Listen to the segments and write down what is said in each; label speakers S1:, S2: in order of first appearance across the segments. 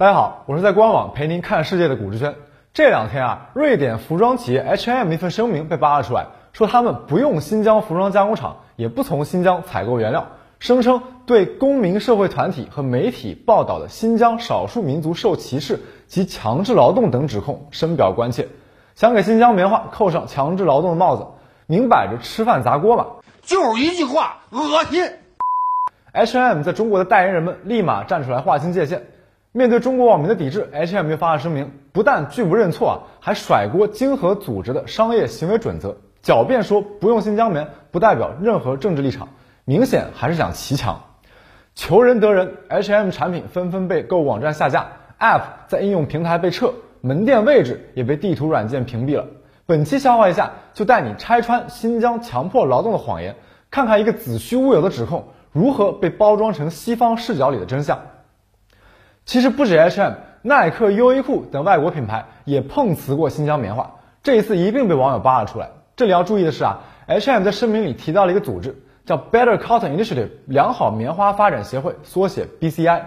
S1: 大家好，我是在官网陪您看世界的古志轩。这两天啊，瑞典服装企业 H&M 一份声明被扒了出来，说他们不用新疆服装加工厂，也不从新疆采购原料，声称对公民社会团体和媒体报道的新疆少数民族受歧视及强制劳动等指控深表关切，想给新疆棉花扣上强制劳动的帽子，明摆着吃饭砸锅嘛。
S2: 就是一句话，恶心。
S1: H&M 在中国的代言人们立马站出来划清界限。面对中国网民的抵制，H&M 又发了声明，不但拒不认错啊，还甩锅经合组织的商业行为准则，狡辩说不用新疆棉不代表任何政治立场，明显还是想骑墙。求人得人，H&M 产品纷纷被购物网站下架，App 在应用平台被撤，门店位置也被地图软件屏蔽了。本期消化一下，就带你拆穿新疆强迫劳动的谎言，看看一个子虚乌有的指控如何被包装成西方视角里的真相。其实不止 H&M、耐克、优衣库等外国品牌也碰瓷过新疆棉花，这一次一并被网友扒了出来。这里要注意的是啊，H&M 在声明里提到了一个组织，叫 Better Cotton Initiative，良好棉花发展协会，缩写 BCI。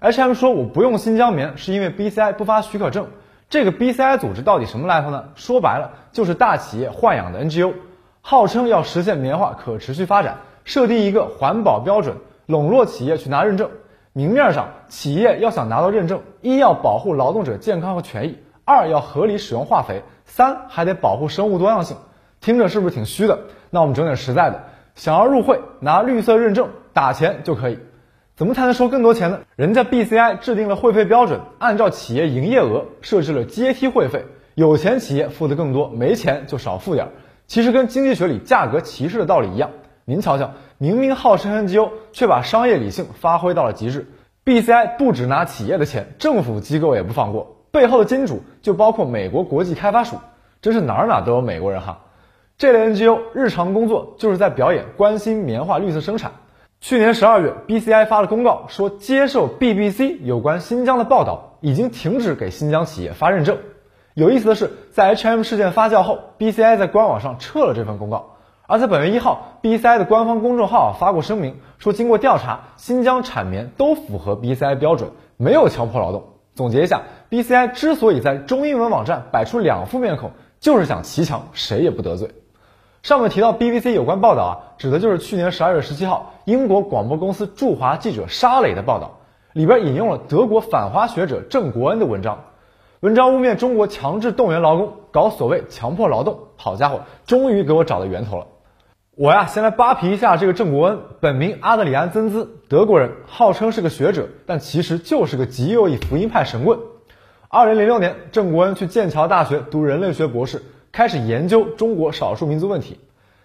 S1: H&M 说我不用新疆棉是因为 BCI 不发许可证。这个 BCI 组织到底什么来头呢？说白了就是大企业豢养的 NGO，号称要实现棉花可持续发展，设定一个环保标准，笼络企业去拿认证。明面上，企业要想拿到认证，一要保护劳动者健康和权益，二要合理使用化肥，三还得保护生物多样性。听着是不是挺虚的？那我们整点实在的，想要入会拿绿色认证，打钱就可以。怎么才能收更多钱呢？人家 BCI 制定了会费标准，按照企业营业额设置了阶梯会费，有钱企业付的更多，没钱就少付点儿。其实跟经济学里价格歧视的道理一样。您瞧瞧，明明号称 NGO，却把商业理性发挥到了极致。BCI 不只拿企业的钱，政府机构也不放过，背后的金主就包括美国国际开发署，真是哪儿哪儿都有美国人哈。这类 NGO 日常工作就是在表演关心棉花绿色生产。去年十二月，BCI 发了公告说，接受 BBC 有关新疆的报道，已经停止给新疆企业发认证。有意思的是，在 HM 事件发酵后，BCI 在官网上撤了这份公告。而在本月一号，BCI 的官方公众号发过声明，说经过调查，新疆产棉都符合 BCI 标准，没有强迫劳动。总结一下，BCI 之所以在中英文网站摆出两副面孔，就是想骑墙，谁也不得罪。上面提到 BBC 有关报道啊，指的就是去年十二月十七号英国广播公司驻华记者沙磊的报道，里边引用了德国反华学者郑国恩的文章。文章污蔑中国强制动员劳工，搞所谓强迫劳动。好家伙，终于给我找到源头了。我呀，先来扒皮一下这个郑国恩，本名阿德里安·曾兹，德国人，号称是个学者，但其实就是个极右翼福音派神棍。二零零六年，郑国恩去剑桥大学读人类学博士，开始研究中国少数民族问题。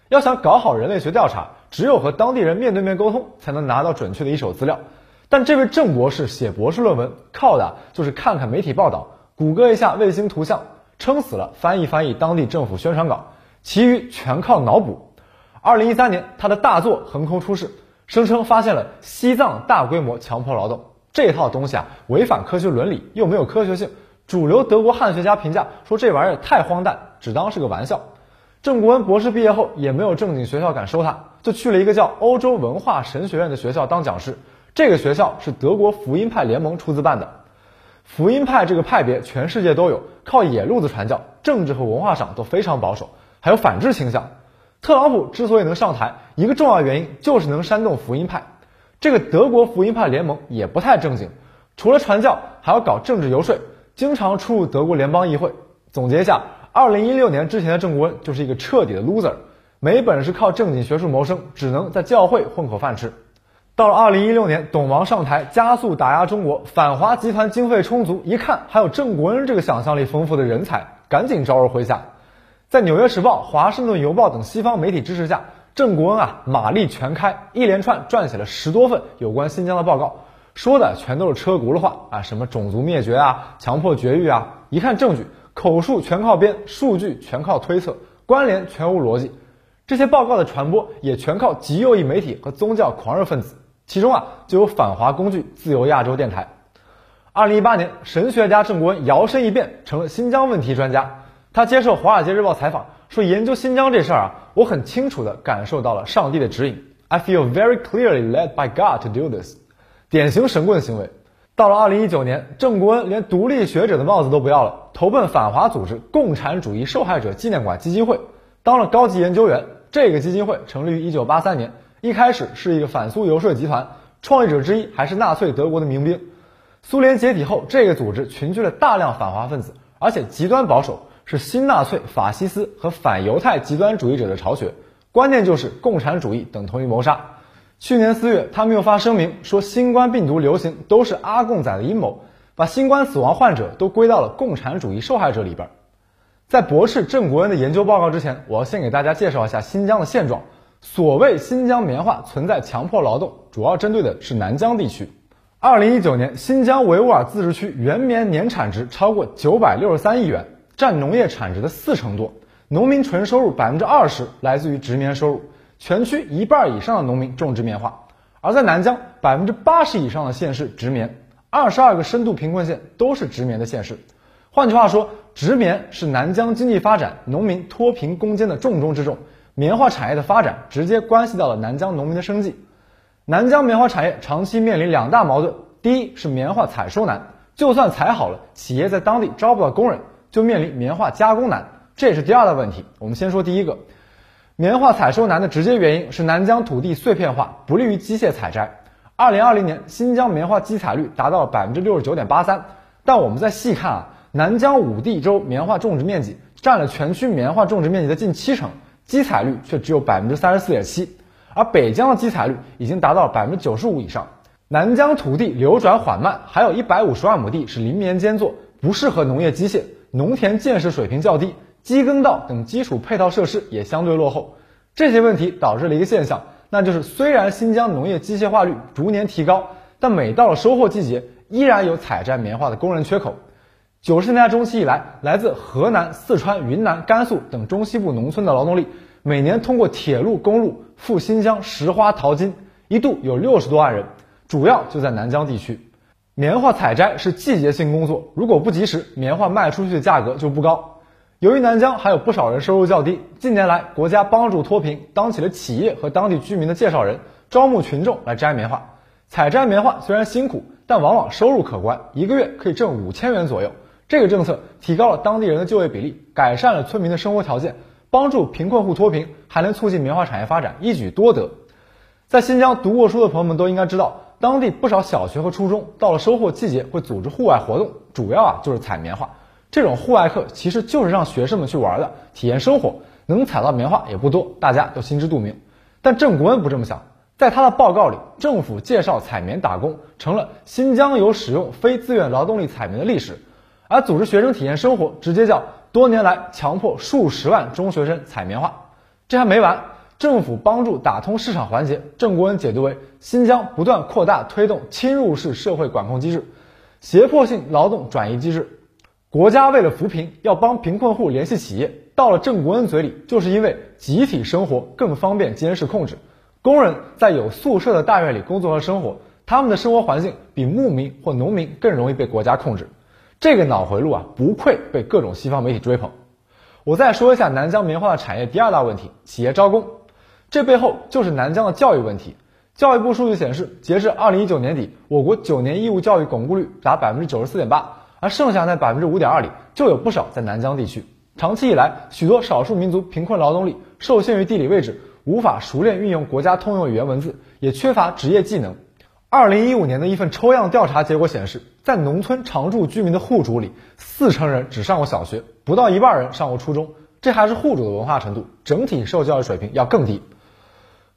S1: 要想搞好人类学调查，只有和当地人面对面沟通，才能拿到准确的一手资料。但这位郑博士写博士论文，靠的就是看看媒体报道，谷歌一下卫星图像，撑死了翻译翻译当地政府宣传稿，其余全靠脑补。二零一三年，他的大作横空出世，声称发现了西藏大规模强迫劳动这套东西啊，违反科学伦理又没有科学性。主流德国汉学家评价说这玩意儿太荒诞，只当是个玩笑。郑国恩博士毕业后也没有正经学校敢收他，就去了一个叫欧洲文化神学院的学校当讲师。这个学校是德国福音派联盟出资办的。福音派这个派别全世界都有，靠野路子传教，政治和文化上都非常保守，还有反制倾向。特朗普之所以能上台，一个重要原因就是能煽动福音派。这个德国福音派联盟也不太正经，除了传教，还要搞政治游说，经常出入德国联邦议会。总结一下，二零一六年之前的郑国恩就是一个彻底的 loser，没本事靠正经学术谋生，只能在教会混口饭吃。到了二零一六年，董王上台，加速打压中国，反华集团经费充足，一看还有郑国恩这个想象力丰富的人才，赶紧招而麾下。在《纽约时报》《华盛顿邮报》等西方媒体支持下，郑国恩啊马力全开，一连串撰写了十多份有关新疆的报告，说的全都是车轱辘话啊，什么种族灭绝啊、强迫绝育啊，一看证据，口述全靠编，数据全靠推测，关联全无逻辑。这些报告的传播也全靠极右翼媒体和宗教狂热分子，其中啊就有反华工具自由亚洲电台。二零一八年，神学家郑国恩摇身一变成了新疆问题专家。他接受《华尔街日报》采访说：“研究新疆这事儿啊，我很清楚地感受到了上帝的指引。I feel very clearly led by God to do this。”典型神棍行为。到了二零一九年，郑国恩连独立学者的帽子都不要了，投奔反华组织共产主义受害者纪念馆基金会，当了高级研究员。这个基金会成立于一九八三年，一开始是一个反苏游说集团，创立者之一还是纳粹德国的民兵。苏联解体后，这个组织群聚了大量反华分子，而且极端保守，是新纳粹、法西斯和反犹太极端主义者的巢穴。关键就是共产主义等同于谋杀。去年四月，他们又发声明说，新冠病毒流行都是阿贡仔的阴谋，把新冠死亡患者都归到了共产主义受害者里边。在驳斥郑国恩的研究报告之前，我要先给大家介绍一下新疆的现状。所谓新疆棉花存在强迫劳动，主要针对的是南疆地区。二零一九年，新疆维吾尔自治区原棉年产值超过九百六十三亿元，占农业产值的四成多。农民纯收入百分之二十来自于植棉收入，全区一半以上的农民种植棉花。而在南疆，百分之八十以上的县市植棉，二十二个深度贫困县都是植棉的县市。换句话说，植棉是南疆经济发展、农民脱贫攻坚的重中之重。棉花产业的发展直接关系到了南疆农民的生计。南疆棉花产业长期面临两大矛盾：第一是棉花采收难，就算采好了，企业在当地招不到工人，就面临棉花加工难，这也是第二大问题。我们先说第一个，棉花采收难的直接原因是南疆土地碎片化，不利于机械采摘。二零二零年，新疆棉花机采率达到了百分之六十九点八三，但我们再细看啊。南疆五地州棉花种植面积占了全区棉花种植面积的近七成，基采率却只有百分之三十四点七，而北疆的基采率已经达到了百分之九十五以上。南疆土地流转缓慢，还有一百五十万亩地是林棉兼作，不适合农业机械，农田建设水平较低，机耕道等基础配套设施也相对落后。这些问题导致了一个现象，那就是虽然新疆农业机械化率逐年提高，但每到了收获季节，依然有采摘棉花的工人缺口。九十年代中期以来，来自河南、四川、云南、甘肃等中西部农村的劳动力，每年通过铁路、公路赴新疆拾花淘金，一度有六十多万人，主要就在南疆地区。棉花采摘是季节性工作，如果不及时，棉花卖出去的价格就不高。由于南疆还有不少人收入较低，近年来国家帮助脱贫，当起了企业和当地居民的介绍人，招募群众来摘棉花。采摘棉花虽然辛苦，但往往收入可观，一个月可以挣五千元左右。这个政策提高了当地人的就业比例，改善了村民的生活条件，帮助贫困户脱贫，还能促进棉花产业发展，一举多得。在新疆读过书的朋友们都应该知道，当地不少小学和初中到了收获季节会组织户外活动，主要啊就是采棉花。这种户外课其实就是让学生们去玩的，体验生活，能采到棉花也不多，大家都心知肚明。但郑国恩不这么想，在他的报告里，政府介绍采棉打工成了新疆有使用非自愿劳动力采棉的历史。而组织学生体验生活，直接叫多年来强迫数十万中学生采棉花。这还没完，政府帮助打通市场环节，郑国恩解读为新疆不断扩大推动侵入式社会管控机制、胁迫性劳动转移机制。国家为了扶贫，要帮贫困户联系企业，到了郑国恩嘴里，就是因为集体生活更方便监视控制。工人在有宿舍的大院里工作和生活，他们的生活环境比牧民或农民更容易被国家控制。这个脑回路啊，不愧被各种西方媒体追捧。我再说一下南疆棉花的产业第二大问题：企业招工。这背后就是南疆的教育问题。教育部数据显示，截至二零一九年底，我国九年义务教育巩固率达百分之九十四点八，而剩下那百分之五点二里，就有不少在南疆地区。长期以来，许多少数民族贫困劳动力受限于地理位置，无法熟练运用国家通用语言文字，也缺乏职业技能。二零一五年的一份抽样调查结果显示，在农村常住居民的户主里，四成人只上过小学，不到一半人上过初中。这还是户主的文化程度，整体受教育水平要更低。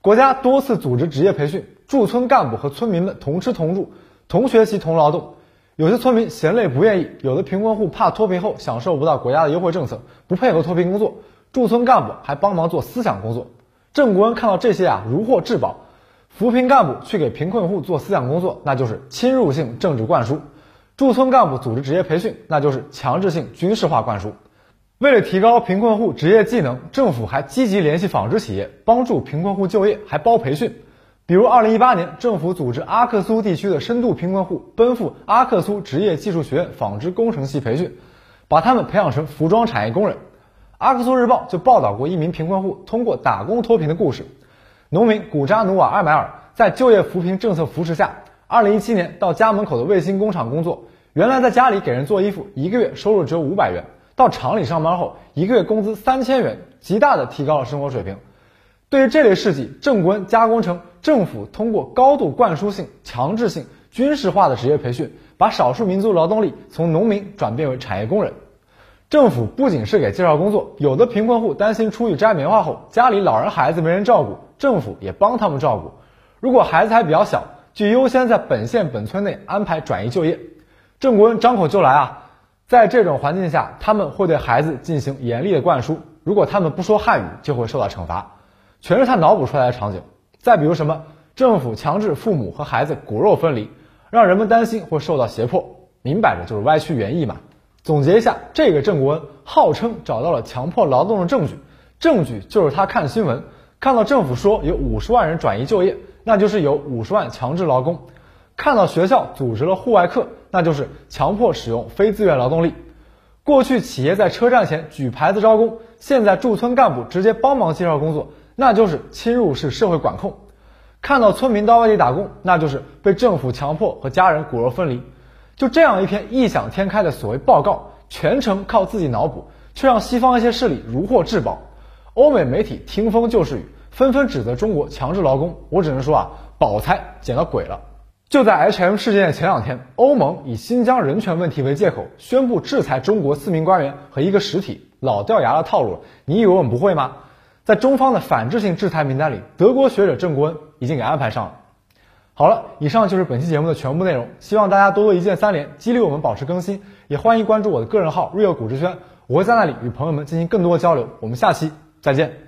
S1: 国家多次组织职业培训，驻村干部和村民们同吃同住、同学习同劳动。有些村民嫌累不愿意，有的贫困户怕脱贫后享受不到国家的优惠政策，不配合脱贫工作。驻村干部还帮忙做思想工作。郑国恩看到这些啊，如获至宝。扶贫干部去给贫困户做思想工作，那就是侵入性政治灌输；驻村干部组织职业培训，那就是强制性军事化灌输。为了提高贫困户职业技能，政府还积极联系纺织企业，帮助贫困户就业，还包培训。比如，二零一八年，政府组织阿克苏地区的深度贫困户奔赴阿克苏职业技术学院纺织工程系培训，把他们培养成服装产业工人。阿克苏日报就报道过一名贫困户通过打工脱贫的故事。农民古扎努瓦·艾买尔在就业扶贫政策扶持下二零一七年到家门口的卫星工厂工作，原来在家里给人做衣服，一个月收入只有五百元，到厂里上班后，一个月工资三千元，极大的提高了生活水平。对于这类事迹，郑国恩加工成政府通过高度灌输性、强制性、军事化的职业培训，把少数民族劳动力从农民转变为产业工人。政府不仅是给介绍工作，有的贫困户担心出去摘棉花后，家里老人孩子没人照顾，政府也帮他们照顾。如果孩子还比较小，就优先在本县本村内安排转移就业。郑国恩张口就来啊，在这种环境下，他们会对孩子进行严厉的灌输，如果他们不说汉语，就会受到惩罚。全是他脑补出来的场景。再比如什么，政府强制父母和孩子骨肉分离，让人们担心会受到胁迫，明摆着就是歪曲原意嘛。总结一下，这个郑国恩号称找到了强迫劳动的证据，证据就是他看新闻看到政府说有五十万人转移就业，那就是有五十万强制劳工；看到学校组织了户外课，那就是强迫使用非自愿劳动力。过去企业在车站前举牌子招工，现在驻村干部直接帮忙介绍工作，那就是侵入式社会管控。看到村民到外地打工，那就是被政府强迫和家人骨肉分离。就这样一篇异想天开的所谓报告，全程靠自己脑补，却让西方一些势力如获至宝。欧美媒体听风就是雨，纷纷指责中国强制劳工。我只能说啊，宝财捡到鬼了。就在 H&M 事件的前两天，欧盟以新疆人权问题为借口，宣布制裁中国四名官员和一个实体。老掉牙的套路，你以为我们不会吗？在中方的反制性制裁名单里，德国学者郑国恩已经给安排上了。好了，以上就是本期节目的全部内容。希望大家多多一键三连，激励我们保持更新。也欢迎关注我的个人号 real 股之轩，我会在那里与朋友们进行更多的交流。我们下期再见。